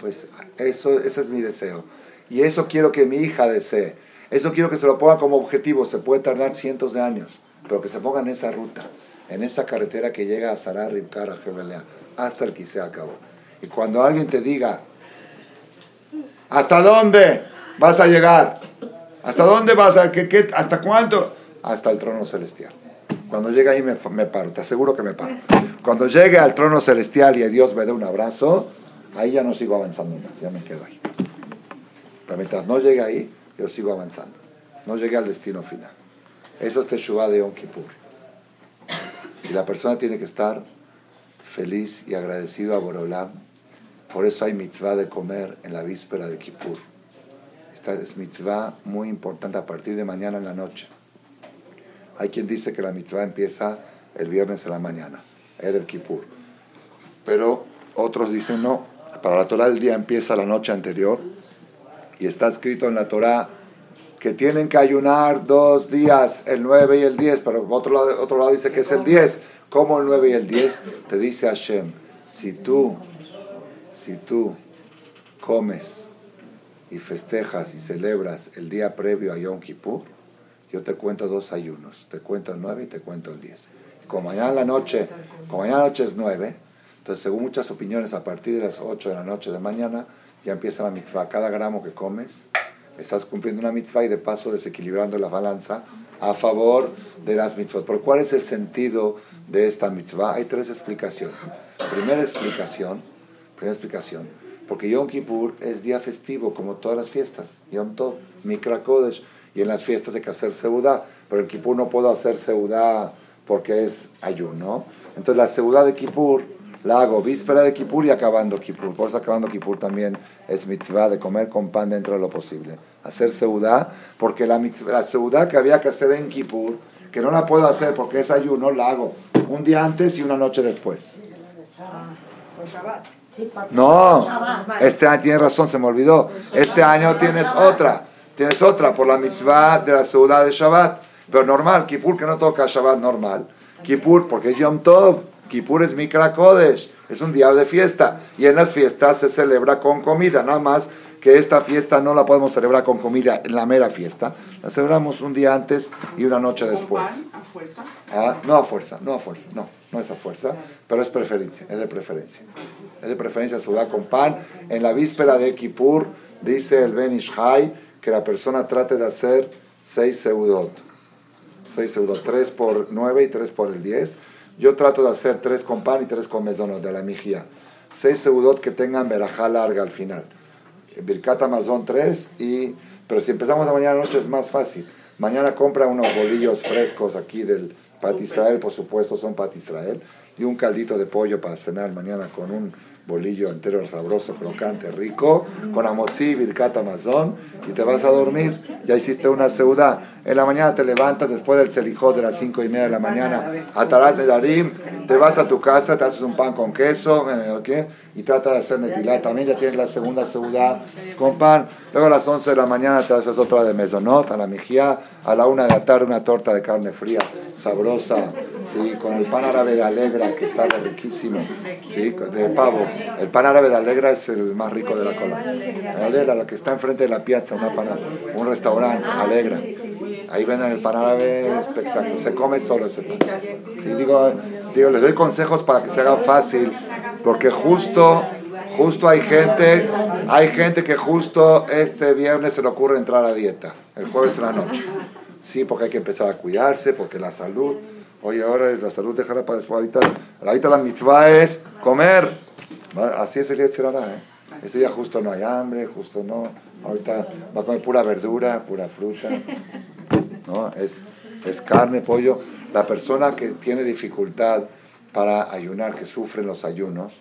Pues eso, ese es mi deseo. Y eso quiero que mi hija desee. Eso quiero que se lo ponga como objetivo. Se puede tardar cientos de años, pero que se ponga en esa ruta, en esa carretera que llega a Sarah, Rivkara, Jebelea, hasta el que se acabó. Y cuando alguien te diga, ¿hasta dónde vas a llegar? ¿Hasta dónde vas a, qué, qué, hasta cuánto? Hasta el trono celestial. Cuando llegue ahí me, me, paro, te aseguro que me paro. Cuando llegue al trono celestial y a Dios me dé un abrazo, ahí ya no sigo avanzando más, ya me quedo ahí. Pero mientras no llegue ahí, yo sigo avanzando. No llegué al destino final. Eso es Teshuvah de Yom Kippur. Y la persona tiene que estar feliz y agradecido a Borolam. Por eso hay mitzvah de comer en la víspera de Kippur. Esta es mitzvah muy importante a partir de mañana en la noche. Hay quien dice que la mitzvah empieza el viernes en la mañana, el Kippur. Pero otros dicen no, para la Torah el día empieza la noche anterior y está escrito en la Torah que tienen que ayunar dos días, el 9 y el 10, pero otro lado, otro lado dice que es el 10. ¿Cómo el 9 y el 10? Te dice Hashem, si tú, si tú comes y festejas y celebras el día previo a Yom Kippur, yo te cuento dos ayunos, te cuento el 9 y te cuento el 10. Como mañana la noche, como mañana la noche es 9, entonces según muchas opiniones, a partir de las 8 de la noche de mañana, ya empieza la mitzvah. Cada gramo que comes, estás cumpliendo una mitzvah y de paso desequilibrando la balanza a favor de las mitzvot. ¿Por cuál es el sentido de esta mitzvah? Hay tres explicaciones. Primera explicación, primera explicación, porque Yom Kippur es día festivo, como todas las fiestas. Yom Tov, Mikra Kodesh, y en las fiestas hay que hacer seudá, pero en Kippur no puedo hacer seudá porque es ayuno. Entonces la seudá de Kippur la hago víspera de Kippur y acabando Kippur. Por eso acabando Kippur también es mitzvah de comer con pan dentro de lo posible. Hacer seudá, porque la, la seudá que había que hacer en Kippur, que no la puedo hacer porque es ayuno, la hago un día antes y una noche después. No, este año tienes razón, se me olvidó. Este año tienes otra, tienes otra por la mitzvah de la seudá de Shabbat. Pero normal, Kippur que no toca Shabbat normal. Kippur porque es Yom Tov. Kippur es Mikra Kodesh, es un día de fiesta. Y en las fiestas se celebra con comida, nada más que esta fiesta no la podemos celebrar con comida en la mera fiesta. La celebramos un día antes y una noche después. ¿A fuerza? Ah, no a fuerza, no a fuerza, no, no es a fuerza, pero es preferencia, es de preferencia. Es de preferencia se con pan. En la víspera de Kippur dice el Ben Ishai que la persona trate de hacer seis seudot. Seis seudot, tres por nueve y tres por el diez yo trato de hacer tres con pan y tres con mesonos de la mijía. Seis seudot que tengan verajá larga al final. Birkat Amazon tres y... Pero si empezamos a mañana noche es más fácil. Mañana compra unos bolillos frescos aquí del Pat Israel, por supuesto son Pat Israel. Y un caldito de pollo para cenar mañana con un bolillo entero sabroso, crocante, rico, con amotzi, birkat amazón, y te vas a dormir. Ya hiciste una seudá. En la mañana te levantas después del celijó de las cinco y media de la mañana a Tarat de Darim, te vas a tu casa, te haces un pan con queso, ¿qué? Y trata de hacer netilá. También ya tienes la segunda seudá con pan. Luego a las 11 de la mañana te haces otra de mesonot, a la mejía. A la una de la tarde una torta de carne fría, sabrosa, ¿sí? con el pan árabe de Alegra, que está riquísimo, ¿sí? de pavo. El pan árabe de Alegra es el más rico de la cola. Alegra, la que está enfrente de la piazza, una un restaurante, Alegra. Ahí venden el pan árabe espectacular. Se come solo ese pan. Digo, digo, les doy consejos para que se haga fácil, porque justo Justo hay gente, hay gente que justo este viernes se le ocurre entrar a dieta, el jueves en la noche. Sí, porque hay que empezar a cuidarse, porque la salud, oye, ahora la salud dejará para después. Ahorita, ahorita la mitzvah es comer. Así es el día ¿eh? Ese día justo no hay hambre, justo no. Ahorita va a comer pura verdura, pura fruta. ¿no? Es, es carne, pollo. La persona que tiene dificultad para ayunar, que sufre los ayunos,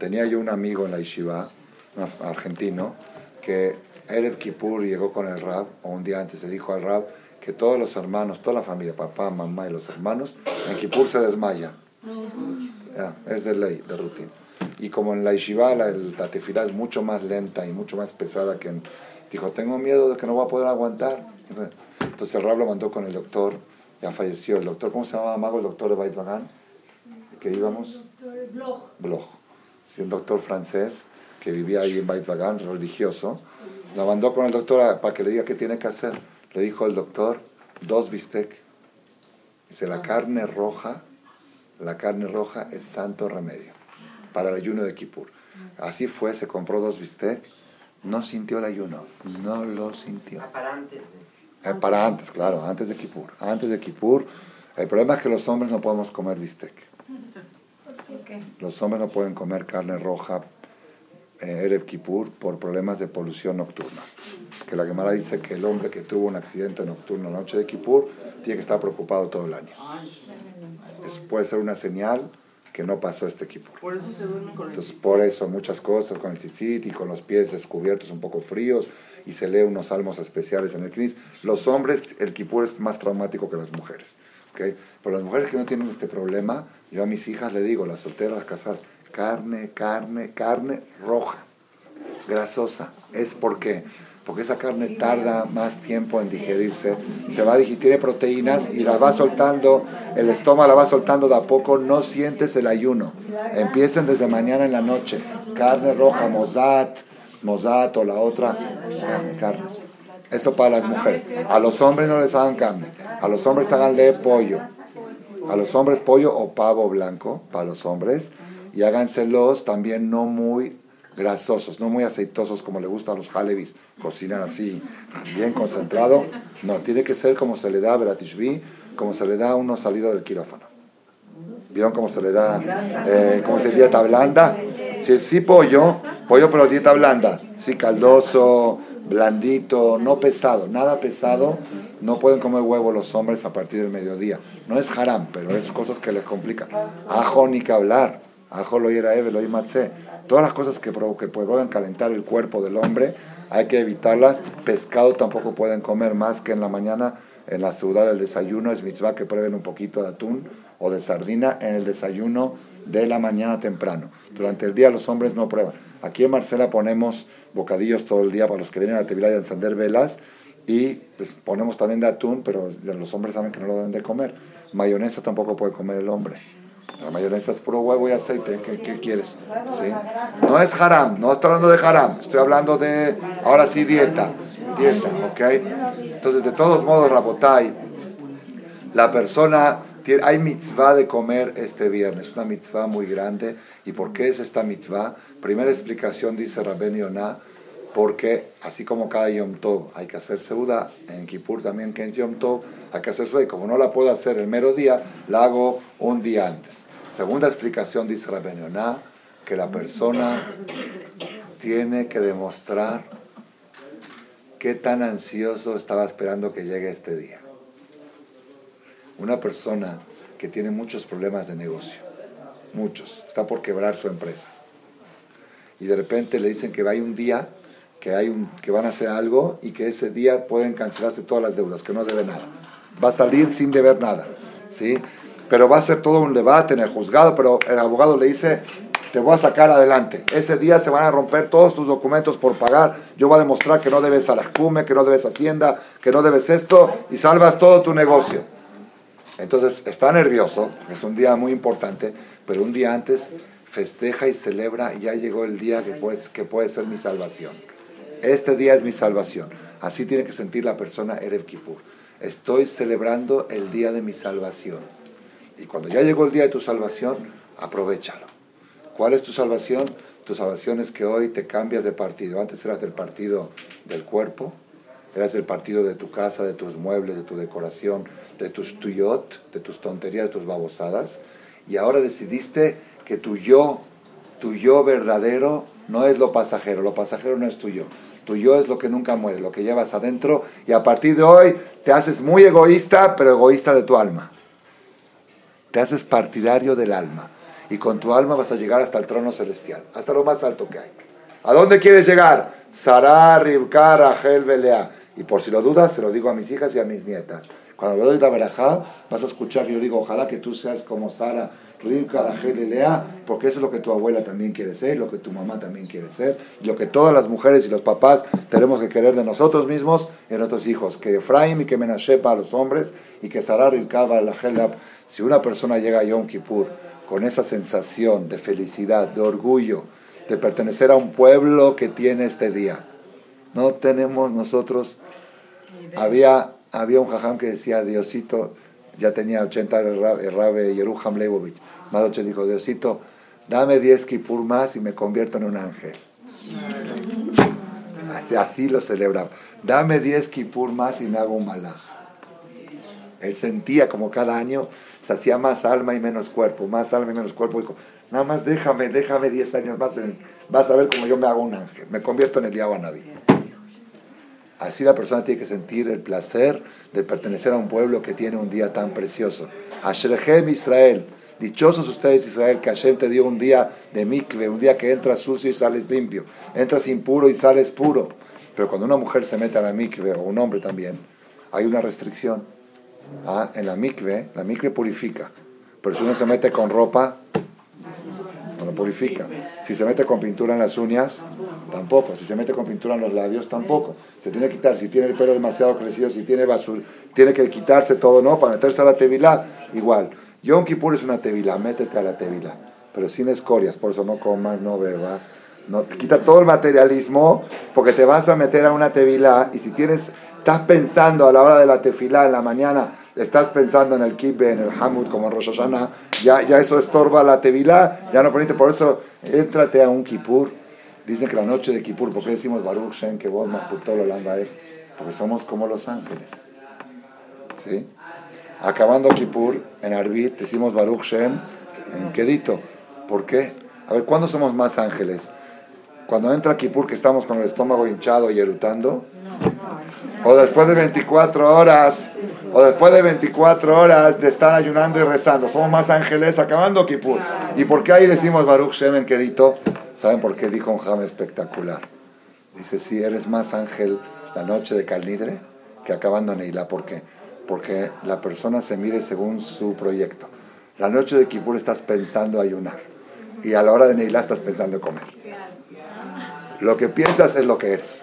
tenía yo un amigo en la yeshiva un argentino, que Erev Kippur llegó con el Rab, o un día antes le dijo al Rab que todos los hermanos, toda la familia, papá, mamá y los hermanos, en Kippur se desmayan. es de ley, de rutina. Y como en la Yeshiva la, la tefilá es mucho más lenta y mucho más pesada que en... Dijo, tengo miedo de que no voy a poder aguantar. Entonces el Rab lo mandó con el doctor, ya falleció. El doctor, ¿cómo se llamaba Mago? El doctor de Bait que íbamos. Bloch. Bloch. Sí, un doctor francés que vivía ahí en Bait religioso. Lo mandó con el doctor para que le diga qué tiene que hacer. Le dijo el doctor, dos bistec. Dice, la carne roja, la carne roja es santo remedio para el ayuno de Kippur. Así fue, se compró dos bistec, no sintió el ayuno, no lo sintió. Para antes. Eh, para antes, claro, antes de Kippur. Antes de Kippur, el problema es que los hombres no podemos comer bistec. Los hombres no pueden comer carne roja eh, Erev Kippur por problemas de polución nocturna. Que la Gemara dice que el hombre que tuvo un accidente nocturno la noche de Kippur tiene que estar preocupado todo el año. Eso puede ser una señal que no pasó este Kippur. Por eso se duerme con Entonces, por eso muchas cosas, con el tzitzit y con los pies descubiertos un poco fríos y se lee unos salmos especiales en el Knis. Los hombres, el Kippur es más traumático que las mujeres. ¿Okay? Pero las mujeres que no tienen este problema, yo a mis hijas le digo, las solteras, las casadas, carne, carne, carne roja, grasosa. ¿Es por qué? Porque esa carne tarda más tiempo en digerirse, se va a digerir, tiene proteínas y la va soltando, el estómago la va soltando de a poco, no sientes el ayuno. Empiecen desde mañana en la noche, carne roja, mozat, mozat o la otra, carne, carne. Eso para las mujeres. A los hombres no les hagan carne, a los hombres háganle pollo. A los hombres pollo o pavo blanco, para los hombres y háganselos también no muy grasosos, no muy aceitosos como le gusta a los halebis, cocinar así, bien concentrado. No, tiene que ser como se le da a Beratishvi, como se le da a uno salido del quirófano. ¿Vieron cómo se le da, eh, cómo se dieta blanda? Sí, sí, pollo, pollo pero dieta blanda, sí, caldoso, blandito, no pesado, nada pesado. No pueden comer huevo los hombres a partir del mediodía. No es haram, pero es cosas que les complican. Ajo ni que hablar ajo lo era eve, lo matze. Todas las cosas que, que pueden calentar el cuerpo del hombre, hay que evitarlas. Pescado tampoco pueden comer más que en la mañana, en la ciudad del desayuno. Es mitzvah que prueben un poquito de atún o de sardina en el desayuno de la mañana temprano. Durante el día los hombres no prueban. Aquí en Marcela ponemos bocadillos todo el día para los que vienen a la y a encender velas y pues, ponemos también de atún, pero los hombres saben que no lo deben de comer. Mayonesa tampoco puede comer el hombre. La mayonesa es puro huevo y aceite. ¿Qué, quieres? ¿Sí? No es haram, no estoy hablando de haram. Estoy hablando de, ahora sí, dieta. Dieta, ¿ok? Entonces, de todos modos, Rabotai, la persona, tiene, hay mitzvah de comer este viernes, una mitzvah muy grande. ¿Y por qué es esta mitzvah? Primera explicación, dice Rabben Yonah, porque así como cada Yom Tov hay que hacer seuda, en Kippur también que en Yom Tov hay que hacer seuda, y como no la puedo hacer el mero día, la hago un día antes. Segunda explicación dice Rabben que la persona tiene que demostrar qué tan ansioso estaba esperando que llegue este día. Una persona que tiene muchos problemas de negocio, muchos, está por quebrar su empresa. Y de repente le dicen que hay un día que, hay un, que van a hacer algo y que ese día pueden cancelarse todas las deudas, que no debe nada. Va a salir sin deber nada. ¿sí? pero va a ser todo un debate en el juzgado, pero el abogado le dice, te voy a sacar adelante. Ese día se van a romper todos tus documentos por pagar. Yo voy a demostrar que no debes a la cume, que no debes hacienda, que no debes esto, y salvas todo tu negocio. Entonces está nervioso, es un día muy importante, pero un día antes festeja y celebra, y ya llegó el día que, que puede ser mi salvación. Este día es mi salvación. Así tiene que sentir la persona Erev Kippur. Estoy celebrando el día de mi salvación. Y cuando ya llegó el día de tu salvación, aprovechalo. ¿Cuál es tu salvación? Tu salvación es que hoy te cambias de partido. Antes eras del partido del cuerpo, eras del partido de tu casa, de tus muebles, de tu decoración, de tus tuyot, de tus tonterías, de tus babosadas. Y ahora decidiste que tu yo, tu yo verdadero, no es lo pasajero. Lo pasajero no es tu yo. Tu yo es lo que nunca muere, lo que llevas adentro. Y a partir de hoy te haces muy egoísta, pero egoísta de tu alma. Te haces partidario del alma. Y con tu alma vas a llegar hasta el trono celestial, hasta lo más alto que hay. ¿A dónde quieres llegar? Sarah, Ribka, Rachel, Belea. Y por si lo dudas, se lo digo a mis hijas y a mis nietas. Cuando le doy la verajá, vas a escuchar que yo digo, ojalá que tú seas como Sara, Ribka, Rachel y Lea, porque eso es lo que tu abuela también quiere ser, lo que tu mamá también quiere ser, y lo que todas las mujeres y los papás tenemos que querer de nosotros mismos y de nuestros hijos. Que Efraim y que Menashe para los hombres, y que Sara, Ribka, Rachel, si una persona llega a Yom Kippur con esa sensación de felicidad, de orgullo, de pertenecer a un pueblo que tiene este día, no tenemos nosotros, había, había un jajam que decía, Diosito, ya tenía 80 el Rabe, Yeruham Leibovich, Madoche dijo, Diosito, dame 10 kipur más y me convierto en un ángel. Así, así lo celebraba. Dame 10 kipur más y me hago un malaj. Él sentía como cada año se hacía más alma y menos cuerpo, más alma y menos cuerpo. Dijo, nada más déjame, déjame 10 años más, en- vas a ver cómo yo me hago un ángel, me convierto en el Naví. Así la persona tiene que sentir el placer de pertenecer a un pueblo que tiene un día tan precioso. Ashrechem Israel, dichosos ustedes Israel, que Hashem te dio un día de mikve, un día que entras sucio y sales limpio, entras impuro y sales puro. Pero cuando una mujer se mete a la mikve, o un hombre también, hay una restricción. Ah, en la mikve, la mikve purifica. Pero si uno se mete con ropa, no lo purifica. Si se mete con pintura en las uñas, tampoco. Si se mete con pintura en los labios, tampoco. Se tiene que quitar. Si tiene el pelo demasiado crecido, si tiene basura, tiene que quitarse todo, ¿no? Para meterse a la tevilá, igual. Yom Kippur es una tevilá, métete a la tevilá. Pero sin escorias, por eso no comas, no bebas. No, quita todo el materialismo, porque te vas a meter a una tevilá y si tienes, estás pensando a la hora de la tefilá en la mañana, estás pensando en el kibbe, en el hamud, como en Rosh Hashanah, ya, ya eso estorba la tevilá, ya no permite, por eso éntrate a un Kippur. Dicen que la noche de Kippur, ¿por qué decimos Baruch Shem, que vos Mahutol Olam Baer? Porque somos como los ángeles. ¿Sí? Acabando Kippur, en Arbit, decimos Baruch Shem, en Kedito. ¿Por qué? A ver, ¿cuándo somos más ángeles? Cuando entra Kippur, que estamos con el estómago hinchado y erutando, o después de 24 horas, o después de 24 horas de estar ayunando y rezando. Somos más ángeles acabando Kippur. ¿Y por qué ahí decimos Baruch Shem en Kedito? ¿Saben por qué dijo un jame espectacular? Dice, si eres más ángel la noche de Calnidre que acabando Neila. ¿Por qué? Porque la persona se mide según su proyecto. La noche de Kippur estás pensando ayunar. Y a la hora de Neila estás pensando comer. Lo que piensas es lo que eres.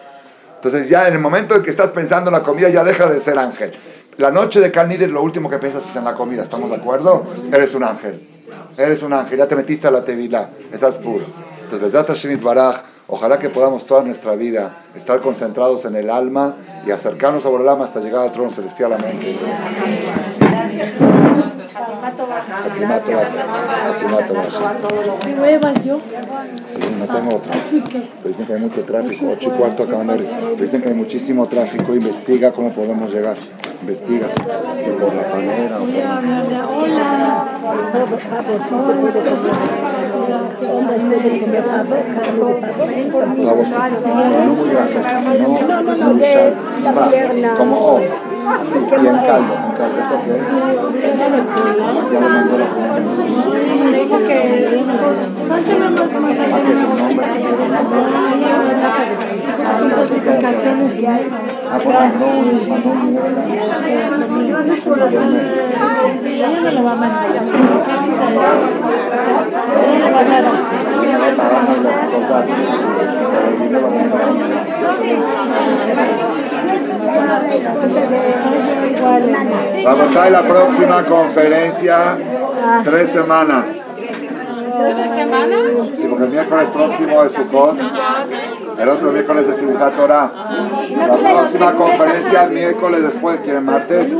Entonces ya en el momento en que estás pensando en la comida ya deja de ser ángel. La noche de Calnider lo último que piensas es en la comida, ¿estamos de acuerdo? Eres un ángel. Eres un ángel, ya te metiste a la tevilá, estás puro. Entonces, Baraj, ojalá que podamos toda nuestra vida estar concentrados en el alma y acercarnos a Borolama hasta llegar al trono celestial. Amén. Sí, no tengo otra. Dicen que hay mucho tráfico. 8 y cuarto acaban de abrir. Dicen que hay muchísimo tráfico. Investiga cómo podemos llegar. Investiga. Por la panera. Hola. Hombres pueden comer pavo, carne de. Pavo sí. No muy. No, no, de la pierna. Como off. Así, y en caldo. En caldo. ¿Esto qué es? Ya lo mandó la comida. Me dijo que. Cuéntame más. ¿Ah, qué es nombre? Ah, pues mandó. Mandó un... Va Ella lo va a mandar. Vamos la próxima conferencia tres semanas. ¿Una semana? Sí, porque el miércoles próximo es Sukkot, el otro miércoles es Simchat Torah. La próxima conferencia el miércoles después, ¿quieren martes?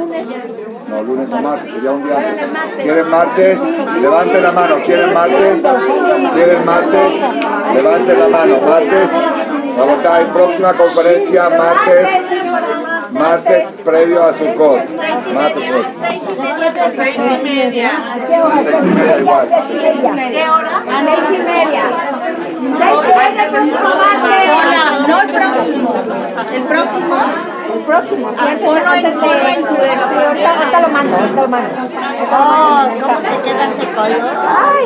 No, lunes o martes, sería un día antes. ¿Quieren martes? Levanten la mano. ¿Quieren martes? ¿Quieren martes? Levanten la mano. Martes. Vamos a estar en próxima conferencia martes. Martes previo a Sukkot. Martes previo. Seis y media. Seis y media igual. ¿Qué hora? A seis y media. Hola, no el próximo. El próximo. El próximo, sí, antes, antes de... Sí, ahorita, lo mando, ahorita lo mando. Oh. ¿cómo te queda este color? Ay,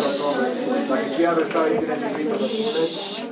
los hombres. La que quiera libritos